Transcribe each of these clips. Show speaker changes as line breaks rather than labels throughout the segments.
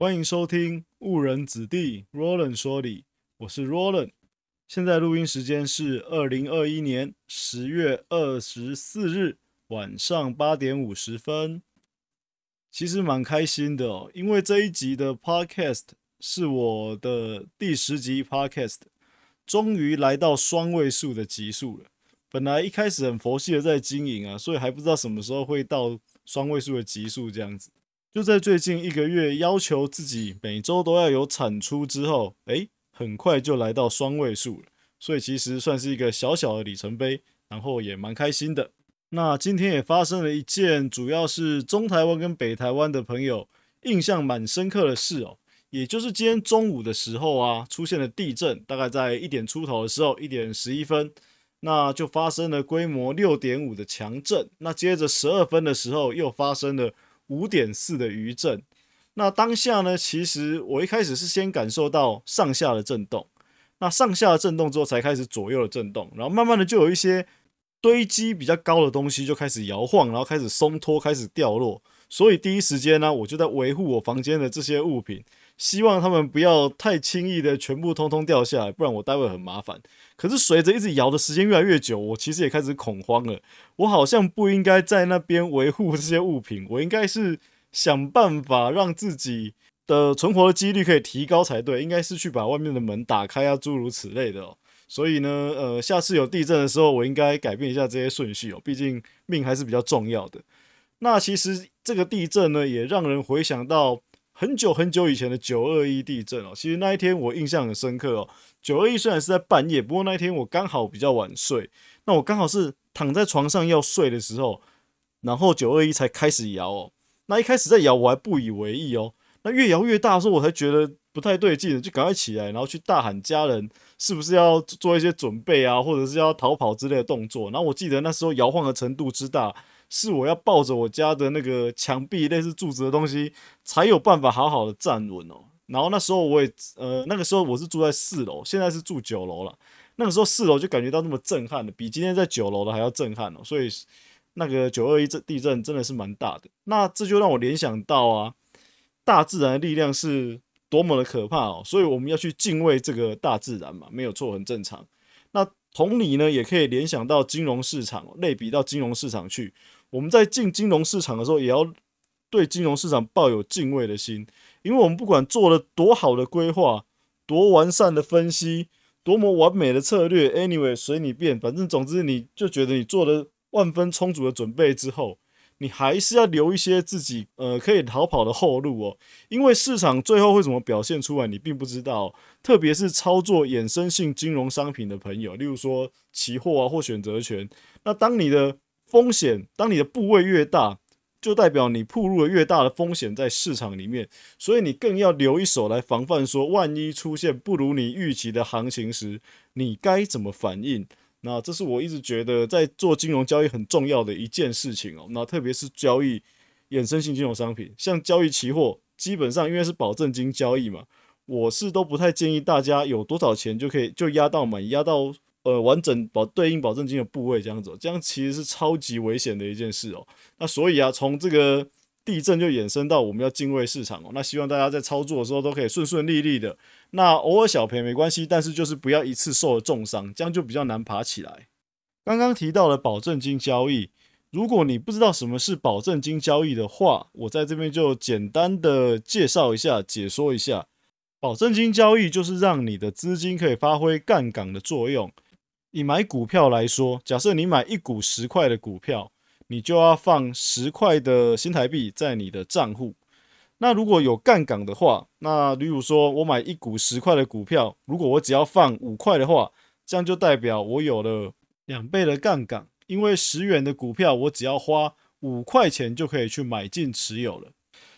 欢迎收听误人子弟 Roland 说理，我是 Roland。现在录音时间是二零二一年十月二十四日晚上八点五十分。其实蛮开心的哦，因为这一集的 Podcast 是我的第十集 Podcast，终于来到双位数的集数了。本来一开始很佛系的在经营啊，所以还不知道什么时候会到双位数的集数这样子。就在最近一个月，要求自己每周都要有产出之后，诶，很快就来到双位数了，所以其实算是一个小小的里程碑，然后也蛮开心的。那今天也发生了一件，主要是中台湾跟北台湾的朋友印象蛮深刻的事哦，也就是今天中午的时候啊，出现了地震，大概在一点出头的时候，一点十一分，那就发生了规模六点五的强震，那接着十二分的时候又发生了。五点四的余震，那当下呢？其实我一开始是先感受到上下的震动，那上下的震动之后，才开始左右的震动，然后慢慢的就有一些堆积比较高的东西就开始摇晃，然后开始松脱，开始掉落。所以第一时间呢，我就在维护我房间的这些物品，希望他们不要太轻易的全部通通掉下来，不然我待会很麻烦。可是随着一直摇的时间越来越久，我其实也开始恐慌了。我好像不应该在那边维护这些物品，我应该是想办法让自己的存活的几率可以提高才对。应该是去把外面的门打开啊，诸如此类的哦。所以呢，呃，下次有地震的时候，我应该改变一下这些顺序哦。毕竟命还是比较重要的。那其实这个地震呢，也让人回想到很久很久以前的九二一地震哦。其实那一天我印象很深刻哦。九二一虽然是在半夜，不过那一天我刚好比较晚睡，那我刚好是躺在床上要睡的时候，然后九二一才开始摇哦。那一开始在摇，我还不以为意哦。那越摇越大的时候，我才觉得不太对劲，就赶快起来，然后去大喊家人是不是要做一些准备啊，或者是要逃跑之类的动作。然后我记得那时候摇晃的程度之大，是我要抱着我家的那个墙壁类似柱子的东西，才有办法好好的站稳哦。然后那时候我也呃，那个时候我是住在四楼，现在是住九楼了。那个时候四楼就感觉到那么震撼的，比今天在九楼的还要震撼哦。所以那个九二一这地震真的是蛮大的。那这就让我联想到啊，大自然的力量是多么的可怕哦。所以我们要去敬畏这个大自然嘛，没有错，很正常。那同理呢，也可以联想到金融市场，类比到金融市场去。我们在进金融市场的时候，也要对金融市场抱有敬畏的心。因为我们不管做了多好的规划、多完善的分析、多么完美的策略，anyway 随你便，反正总之你就觉得你做了万分充足的准备之后，你还是要留一些自己呃可以逃跑的后路哦。因为市场最后会怎么表现出来，你并不知道。特别是操作衍生性金融商品的朋友，例如说期货啊或选择权，那当你的风险，当你的部位越大。就代表你铺入了越大的风险在市场里面，所以你更要留一手来防范，说万一出现不如你预期的行情时，你该怎么反应？那这是我一直觉得在做金融交易很重要的一件事情哦。那特别是交易衍生性金融商品，像交易期货，基本上因为是保证金交易嘛，我是都不太建议大家有多少钱就可以就压到满，压到。呃，完整保对应保证金的部位这样子，这样其实是超级危险的一件事哦。那所以啊，从这个地震就衍生到我们要敬畏市场哦。那希望大家在操作的时候都可以顺顺利利的。那偶尔小赔没关系，但是就是不要一次受了重伤，这样就比较难爬起来。刚刚提到了保证金交易，如果你不知道什么是保证金交易的话，我在这边就简单的介绍一下，解说一下。保证金交易就是让你的资金可以发挥杠杆的作用。以买股票来说，假设你买一股十块的股票，你就要放十块的新台币在你的账户。那如果有杠杆的话，那例如说我买一股十块的股票，如果我只要放五块的话，这样就代表我有了两倍的杠杆，因为十元的股票我只要花五块钱就可以去买进持有了。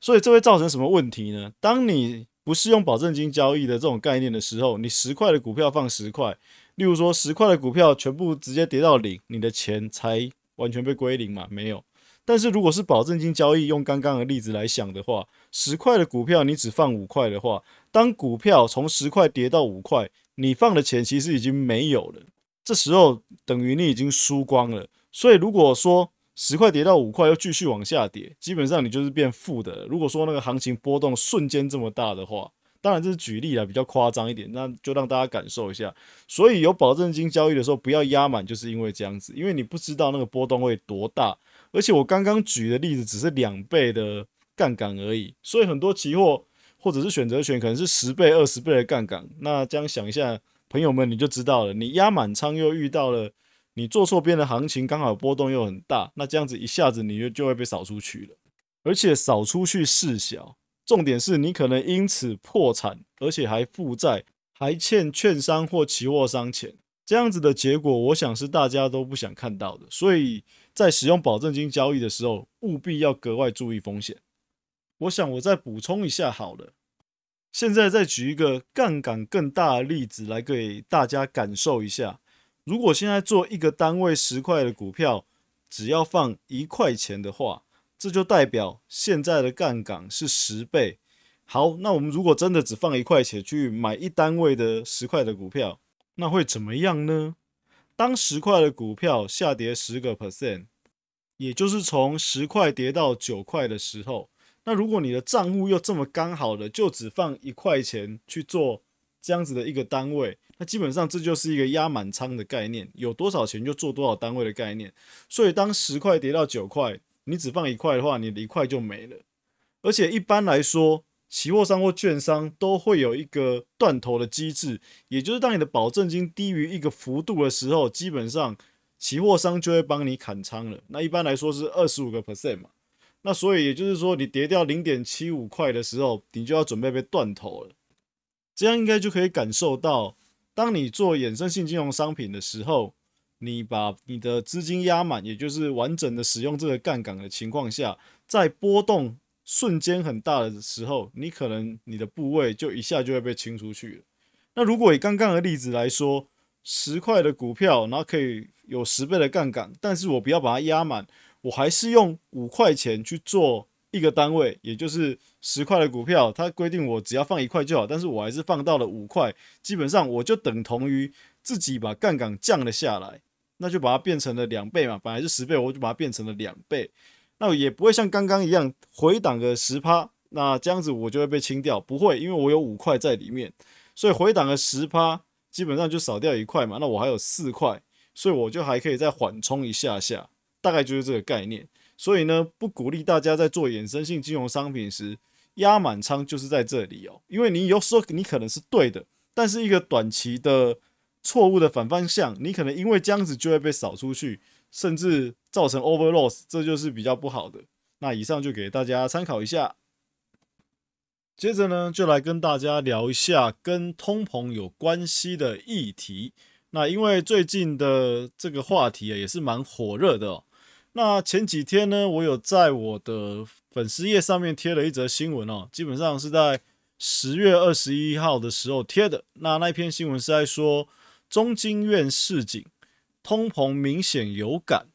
所以这会造成什么问题呢？当你不是用保证金交易的这种概念的时候，你十块的股票放十块。例如说，十块的股票全部直接跌到零，你的钱才完全被归零嘛？没有。但是如果是保证金交易，用刚刚的例子来想的话，十块的股票你只放五块的话，当股票从十块跌到五块，你放的钱其实已经没有了。这时候等于你已经输光了。所以如果说十块跌到五块又继续往下跌，基本上你就是变负的。如果说那个行情波动瞬间这么大的话，当然这是举例了，比较夸张一点，那就让大家感受一下。所以有保证金交易的时候不要压满，就是因为这样子，因为你不知道那个波动会多大。而且我刚刚举的例子只是两倍的杠杆而已，所以很多期货或者是选择权可能是十倍、二十倍的杠杆。那这样想一下，朋友们你就知道了，你压满仓又遇到了你做错边的行情，刚好波动又很大，那这样子一下子你就就会被扫出去了，而且扫出去事小。重点是你可能因此破产，而且还负债，还欠券商或期货商钱，这样子的结果，我想是大家都不想看到的。所以在使用保证金交易的时候，务必要格外注意风险。我想我再补充一下好了，现在再举一个杠杆更大的例子来给大家感受一下。如果现在做一个单位十块的股票，只要放一块钱的话。这就代表现在的杠杆是十倍。好，那我们如果真的只放一块钱去买一单位的十块的股票，那会怎么样呢？当十块的股票下跌十个 percent，也就是从十块跌到九块的时候，那如果你的账户又这么刚好的就只放一块钱去做这样子的一个单位，那基本上这就是一个压满仓的概念，有多少钱就做多少单位的概念。所以当十块跌到九块，你只放一块的话，你的一块就没了。而且一般来说，期货商或券商都会有一个断头的机制，也就是当你的保证金低于一个幅度的时候，基本上期货商就会帮你砍仓了。那一般来说是二十五个 percent 嘛。那所以也就是说，你跌掉零点七五块的时候，你就要准备被断头了。这样应该就可以感受到，当你做衍生性金融商品的时候。你把你的资金压满，也就是完整的使用这个杠杆的情况下，在波动瞬间很大的时候，你可能你的部位就一下就会被清出去了。那如果以刚刚的例子来说，十块的股票，然后可以有十倍的杠杆，但是我不要把它压满，我还是用五块钱去做一个单位，也就是十块的股票，它规定我只要放一块就好，但是我还是放到了五块，基本上我就等同于自己把杠杆降了下来。那就把它变成了两倍嘛，本来是十倍，我就把它变成了两倍，那也不会像刚刚一样回档个十趴，那这样子我就会被清掉，不会，因为我有五块在里面，所以回档个十趴，基本上就少掉一块嘛，那我还有四块，所以我就还可以再缓冲一下下，大概就是这个概念。所以呢，不鼓励大家在做衍生性金融商品时压满仓，就是在这里哦，因为你有时候你可能是对的，但是一个短期的。错误的反方向，你可能因为这样子就会被扫出去，甚至造成 over loss，这就是比较不好的。那以上就给大家参考一下。接着呢，就来跟大家聊一下跟通膨有关系的议题。那因为最近的这个话题啊，也是蛮火热的。那前几天呢，我有在我的粉丝页上面贴了一则新闻哦，基本上是在十月二十一号的时候贴的。那那篇新闻是在说。中经院市井，通膨明显有感。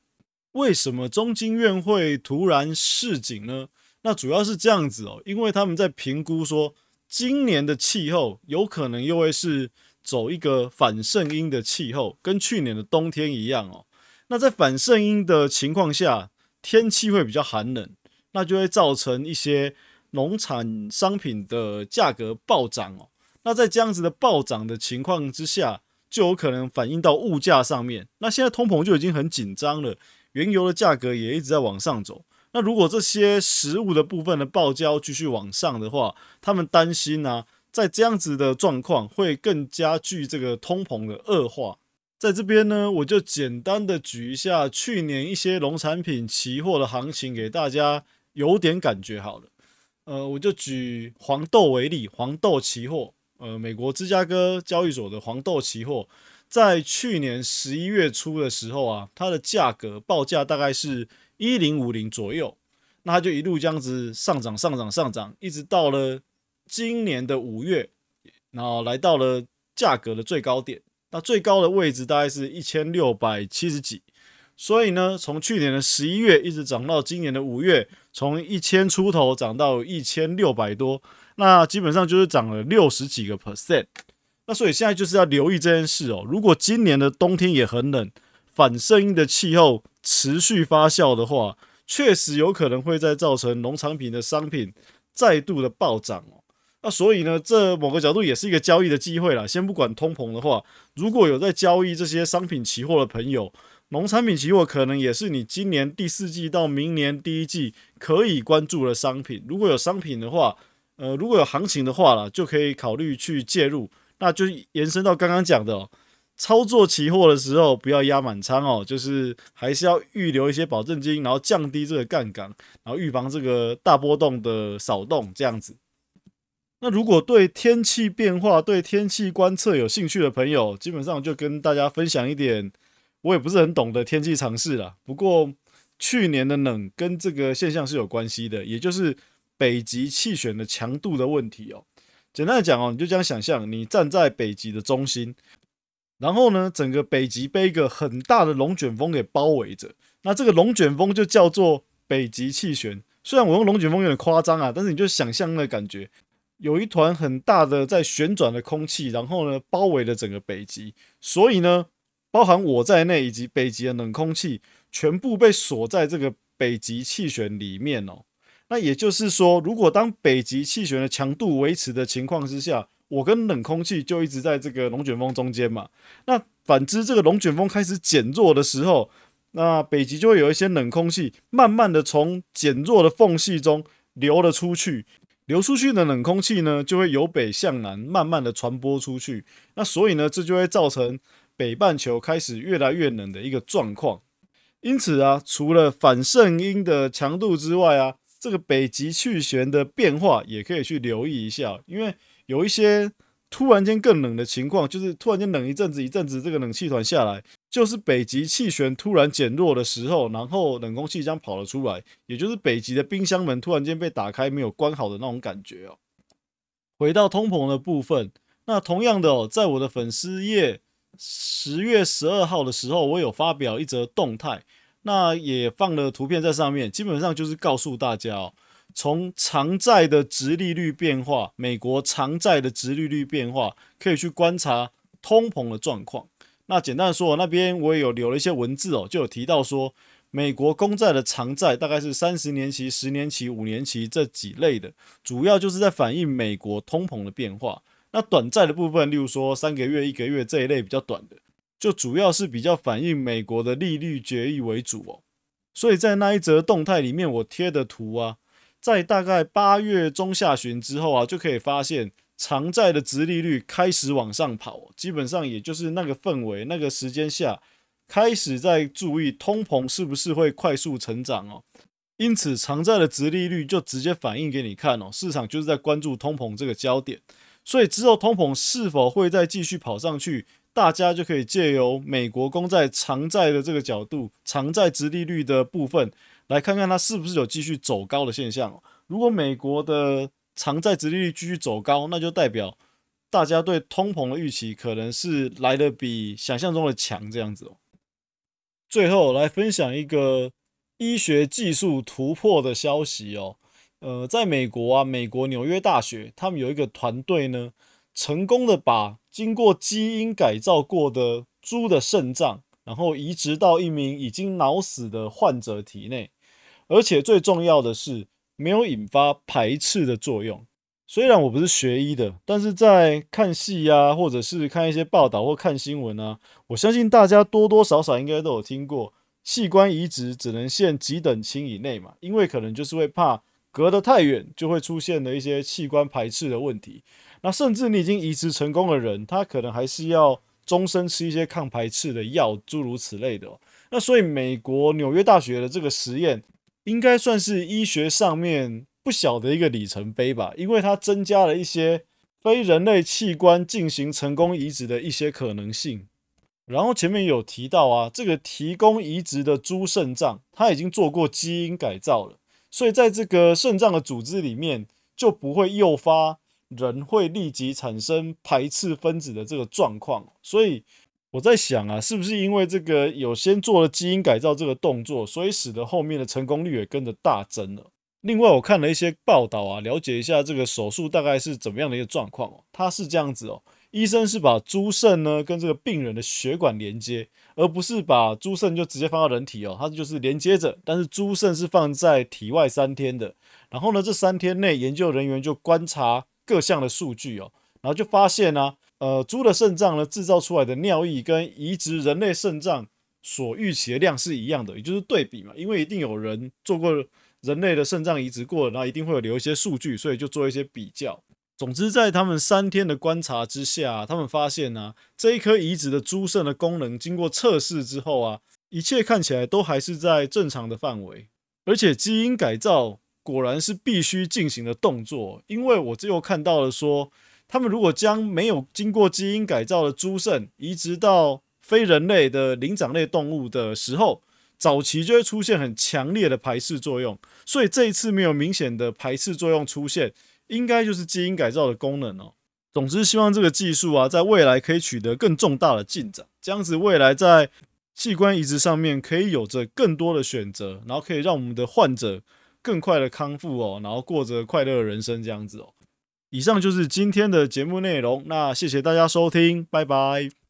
为什么中经院会突然市井呢？那主要是这样子哦，因为他们在评估说，今年的气候有可能又会是走一个反圣婴的气候，跟去年的冬天一样哦。那在反圣婴的情况下，天气会比较寒冷，那就会造成一些农产商品的价格暴涨哦。那在这样子的暴涨的情况之下，就有可能反映到物价上面。那现在通膨就已经很紧张了，原油的价格也一直在往上走。那如果这些食物的部分的报价继续往上的话，他们担心呢，在这样子的状况会更加剧这个通膨的恶化。在这边呢，我就简单的举一下去年一些农产品期货的行情给大家有点感觉好了。呃，我就举黄豆为例，黄豆期货。呃，美国芝加哥交易所的黄豆期货，在去年十一月初的时候啊，它的价格报价大概是一零五零左右，那它就一路这样子上涨、上涨、上涨，一直到了今年的五月，然后来到了价格的最高点，那最高的位置大概是一千六百七十几，所以呢，从去年的十一月一直涨到今年的五月，从一千出头涨到一千六百多。那基本上就是涨了六十几个 percent，那所以现在就是要留意这件事哦。如果今年的冬天也很冷，反声音的气候持续发酵的话，确实有可能会再造成农产品的商品再度的暴涨哦。那所以呢，这某个角度也是一个交易的机会啦。先不管通膨的话，如果有在交易这些商品期货的朋友，农产品期货可能也是你今年第四季到明年第一季可以关注的商品。如果有商品的话，呃，如果有行情的话啦，就可以考虑去介入。那就延伸到刚刚讲的，操作期货的时候不要压满仓哦，就是还是要预留一些保证金，然后降低这个杠杆，然后预防这个大波动的扫动这样子。那如果对天气变化、对天气观测有兴趣的朋友，基本上就跟大家分享一点，我也不是很懂的天气常识啦。不过去年的冷跟这个现象是有关系的，也就是北极气旋的强度的问题哦。简单的讲哦，你就这样想象，你站在北极的中心，然后呢，整个北极被一个很大的龙卷风给包围着，那这个龙卷风就叫做北极气旋。虽然我用龙卷风有点夸张啊，但是你就想象那感觉。有一团很大的在旋转的空气，然后呢包围了整个北极，所以呢，包含我在内以及北极的冷空气全部被锁在这个北极气旋里面哦。那也就是说，如果当北极气旋的强度维持的情况之下，我跟冷空气就一直在这个龙卷风中间嘛。那反之，这个龙卷风开始减弱的时候，那北极就会有一些冷空气慢慢的从减弱的缝隙中流了出去。流出去的冷空气呢，就会由北向南慢慢的传播出去。那所以呢，这就会造成北半球开始越来越冷的一个状况。因此啊，除了反圣音的强度之外啊，这个北极气旋的变化也可以去留意一下，因为有一些。突然间更冷的情况，就是突然间冷一阵子，一阵子这个冷气团下来，就是北极气旋突然减弱的时候，然后冷空气将跑了出来，也就是北极的冰箱门突然间被打开没有关好的那种感觉哦。回到通膨的部分，那同样的哦，在我的粉丝页十月十二号的时候，我有发表一则动态，那也放了图片在上面，基本上就是告诉大家哦。从长债的直利率变化，美国长债的直利率变化，可以去观察通膨的状况。那简单说，那边我也有留了一些文字哦，就有提到说，美国公债的长债大概是三十年期、十年期、五年期这几类的，主要就是在反映美国通膨的变化。那短债的部分，例如说三个月、一个月这一类比较短的，就主要是比较反映美国的利率决议为主哦。所以在那一则动态里面，我贴的图啊。在大概八月中下旬之后啊，就可以发现长债的值利率开始往上跑，基本上也就是那个氛围、那个时间下，开始在注意通膨是不是会快速成长哦。因此，长债的值利率就直接反映给你看哦，市场就是在关注通膨这个焦点。所以之后通膨是否会再继续跑上去，大家就可以借由美国公债长债的这个角度，长债值利率的部分。来看看它是不是有继续走高的现象。如果美国的长债殖利率继续走高，那就代表大家对通膨的预期可能是来的比想象中的强这样子哦。最后来分享一个医学技术突破的消息哦。呃，在美国啊，美国纽约大学他们有一个团队呢，成功的把经过基因改造过的猪的肾脏，然后移植到一名已经脑死的患者体内。而且最重要的是，没有引发排斥的作用。虽然我不是学医的，但是在看戏啊，或者是看一些报道或看新闻啊，我相信大家多多少少应该都有听过，器官移植只能限几等亲以内嘛，因为可能就是会怕隔得太远，就会出现了一些器官排斥的问题。那甚至你已经移植成功的人，他可能还是要终身吃一些抗排斥的药，诸如此类的。那所以美国纽约大学的这个实验。应该算是医学上面不小的一个里程碑吧，因为它增加了一些非人类器官进行成功移植的一些可能性。然后前面有提到啊，这个提供移植的猪肾脏，它已经做过基因改造了，所以在这个肾脏的组织里面就不会诱发人会立即产生排斥分子的这个状况，所以。我在想啊，是不是因为这个有先做了基因改造这个动作，所以使得后面的成功率也跟着大增了？另外，我看了一些报道啊，了解一下这个手术大概是怎么样的一个状况哦。它是这样子哦，医生是把猪肾呢跟这个病人的血管连接，而不是把猪肾就直接放到人体哦，它就是连接着，但是猪肾是放在体外三天的。然后呢，这三天内研究人员就观察各项的数据哦，然后就发现呢，呃，猪的肾脏呢制造出来的尿液跟移植人类肾脏所预期的量是一样的，也就是对比嘛，因为一定有人做过人类的肾脏移植过，然后一定会有留一些数据，所以就做一些比较。总之，在他们三天的观察之下，他们发现呢，这一颗移植的猪肾的功能，经过测试之后啊，一切看起来都还是在正常的范围。而且基因改造果然是必须进行的动作，因为我最后看到了说，他们如果将没有经过基因改造的猪肾移植到非人类的灵长类动物的时候，早期就会出现很强烈的排斥作用。所以这一次没有明显的排斥作用出现。应该就是基因改造的功能哦。总之，希望这个技术啊，在未来可以取得更重大的进展，这样子未来在器官移植上面可以有着更多的选择，然后可以让我们的患者更快的康复哦，然后过着快乐的人生这样子哦。以上就是今天的节目内容，那谢谢大家收听，拜拜。